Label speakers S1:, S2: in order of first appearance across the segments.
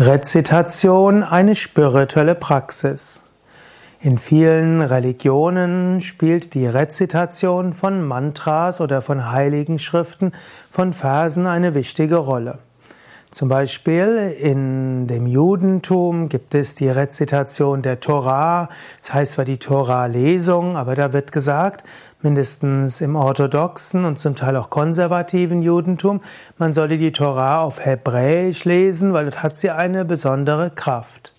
S1: Rezitation eine spirituelle Praxis. In vielen Religionen spielt die Rezitation von Mantras oder von heiligen Schriften, von Versen eine wichtige Rolle. Zum Beispiel in dem Judentum gibt es die Rezitation der Torah, das heißt zwar die Torah-Lesung, aber da wird gesagt, mindestens im orthodoxen und zum Teil auch konservativen Judentum, man sollte die Torah auf Hebräisch lesen, weil dort hat sie eine besondere Kraft.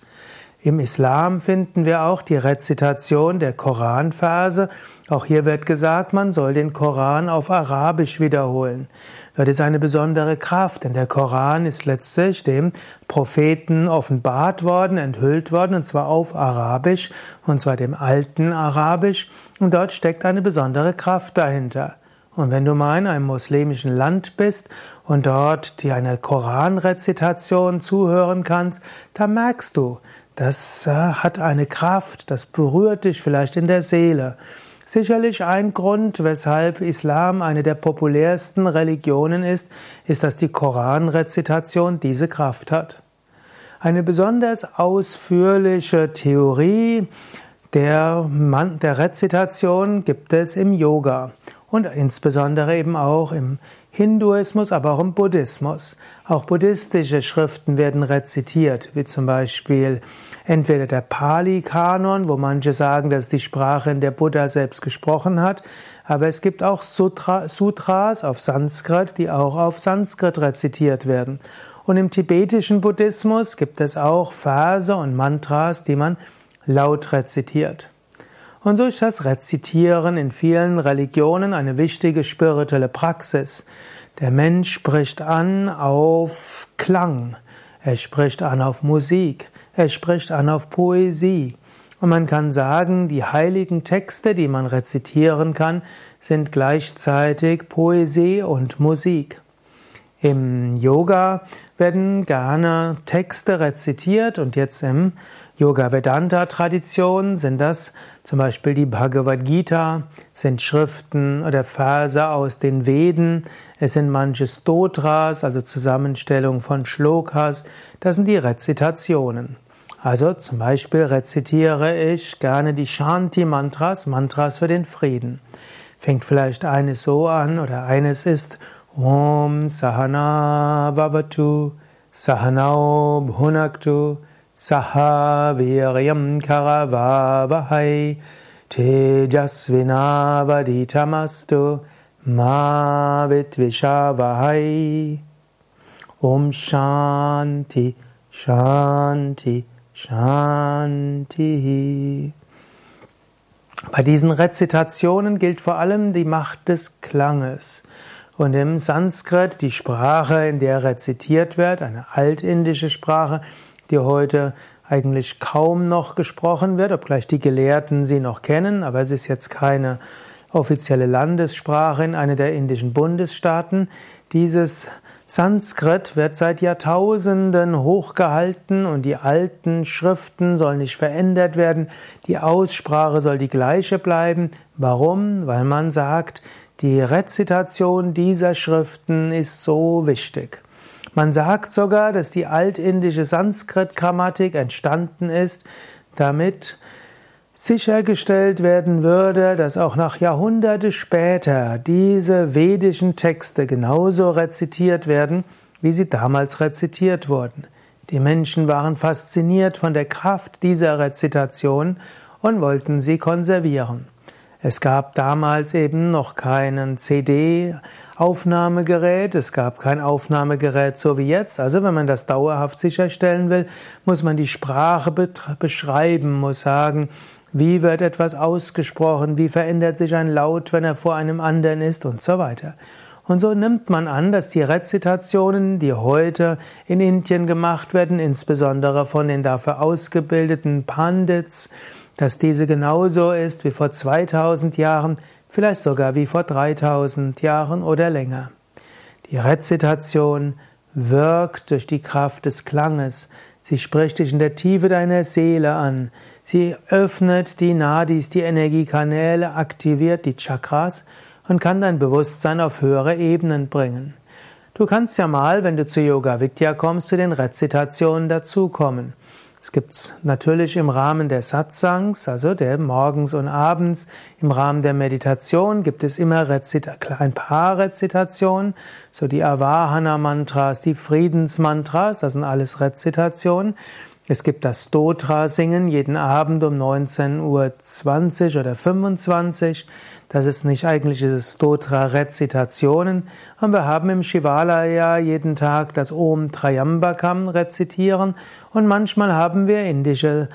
S1: Im Islam finden wir auch die Rezitation der Koranverse. Auch hier wird gesagt, man soll den Koran auf Arabisch wiederholen. Dort ist eine besondere Kraft, denn der Koran ist letztlich dem Propheten offenbart worden, enthüllt worden, und zwar auf Arabisch, und zwar dem alten Arabisch. Und dort steckt eine besondere Kraft dahinter. Und wenn du mal in einem muslimischen Land bist und dort dir eine Koranrezitation zuhören kannst, dann merkst du, das äh, hat eine Kraft, das berührt dich vielleicht in der Seele. Sicherlich ein Grund, weshalb Islam eine der populärsten Religionen ist, ist, dass die Koranrezitation diese Kraft hat. Eine besonders ausführliche Theorie der, der Rezitation gibt es im Yoga und insbesondere eben auch im Hinduismus, aber auch im Buddhismus. Auch buddhistische Schriften werden rezitiert, wie zum Beispiel entweder der Pali-Kanon, wo manche sagen, dass die Sprache, in der Buddha selbst gesprochen hat, aber es gibt auch Sutra, Sutras auf Sanskrit, die auch auf Sanskrit rezitiert werden. Und im tibetischen Buddhismus gibt es auch Verse und Mantras, die man laut rezitiert. Und so ist das Rezitieren in vielen Religionen eine wichtige spirituelle Praxis. Der Mensch spricht an auf Klang, er spricht an auf Musik, er spricht an auf Poesie. Und man kann sagen, die heiligen Texte, die man rezitieren kann, sind gleichzeitig Poesie und Musik. Im Yoga werden gerne Texte rezitiert und jetzt im Yoga Vedanta Tradition sind das zum Beispiel die Bhagavad Gita, sind Schriften oder Verse aus den Veden, es sind manche Stotras, also Zusammenstellung von Shlokas, das sind die Rezitationen. Also zum Beispiel rezitiere ich gerne die Shanti-Mantras, Mantras für den Frieden. Fängt vielleicht eines so an oder eines ist Om Sahana Bhavatu Sahanau Bhunaktu Saha Viryam Karavavahai Tejasvinavaditamastu Ma Vitvishavahai Om Shanti Shanti Shanti Bei diesen Rezitationen gilt vor allem die Macht des Klanges. Und im Sanskrit, die Sprache, in der rezitiert wird, eine altindische Sprache, die heute eigentlich kaum noch gesprochen wird, obgleich die Gelehrten sie noch kennen, aber es ist jetzt keine offizielle Landessprache in einer der indischen Bundesstaaten. Dieses Sanskrit wird seit Jahrtausenden hochgehalten und die alten Schriften sollen nicht verändert werden. Die Aussprache soll die gleiche bleiben. Warum? Weil man sagt, die Rezitation dieser Schriften ist so wichtig. Man sagt sogar, dass die altindische Sanskrit-Grammatik entstanden ist, damit sichergestellt werden würde, dass auch nach Jahrhunderte später diese vedischen Texte genauso rezitiert werden, wie sie damals rezitiert wurden. Die Menschen waren fasziniert von der Kraft dieser Rezitation und wollten sie konservieren. Es gab damals eben noch keinen CD-Aufnahmegerät, es gab kein Aufnahmegerät so wie jetzt. Also wenn man das dauerhaft sicherstellen will, muss man die Sprache beschreiben, muss sagen, wie wird etwas ausgesprochen, wie verändert sich ein Laut, wenn er vor einem anderen ist und so weiter. Und so nimmt man an, dass die Rezitationen, die heute in Indien gemacht werden, insbesondere von den dafür ausgebildeten Pandits, dass diese genauso ist wie vor 2000 Jahren, vielleicht sogar wie vor 3000 Jahren oder länger. Die Rezitation wirkt durch die Kraft des Klanges. Sie spricht dich in der Tiefe deiner Seele an. Sie öffnet die Nadis, die Energiekanäle, aktiviert die Chakras und kann dein Bewusstsein auf höhere Ebenen bringen. Du kannst ja mal, wenn du zu Yoga Vidya kommst, zu den Rezitationen dazukommen. Es gibt natürlich im Rahmen der Satsangs, also der morgens und abends, im Rahmen der Meditation gibt es immer Rezita ein paar Rezitationen, so die Avahana Mantras, die Friedensmantras, das sind alles Rezitationen. Es gibt das Stotra-Singen jeden Abend um 19.20 Uhr oder 25 Das ist nicht eigentlich diese Stotra-Rezitationen. Und wir haben im Shivalaya jeden Tag das Om Trayambakam rezitieren. Und manchmal haben wir indische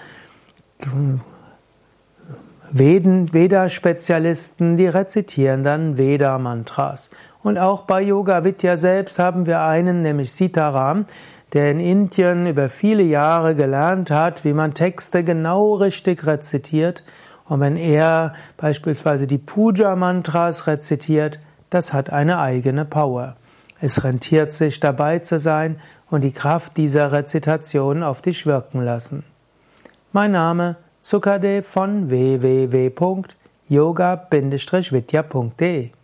S1: Veda-Spezialisten, die rezitieren dann Veda-Mantras. Und auch bei Yoga Vidya selbst haben wir einen, nämlich Sitaram, der in Indien über viele Jahre gelernt hat, wie man Texte genau richtig rezitiert. Und wenn er beispielsweise die Puja-Mantras rezitiert, das hat eine eigene Power. Es rentiert sich dabei zu sein und die Kraft dieser Rezitation auf dich wirken lassen. Mein Name Sukadev von www.yoga-vidya.de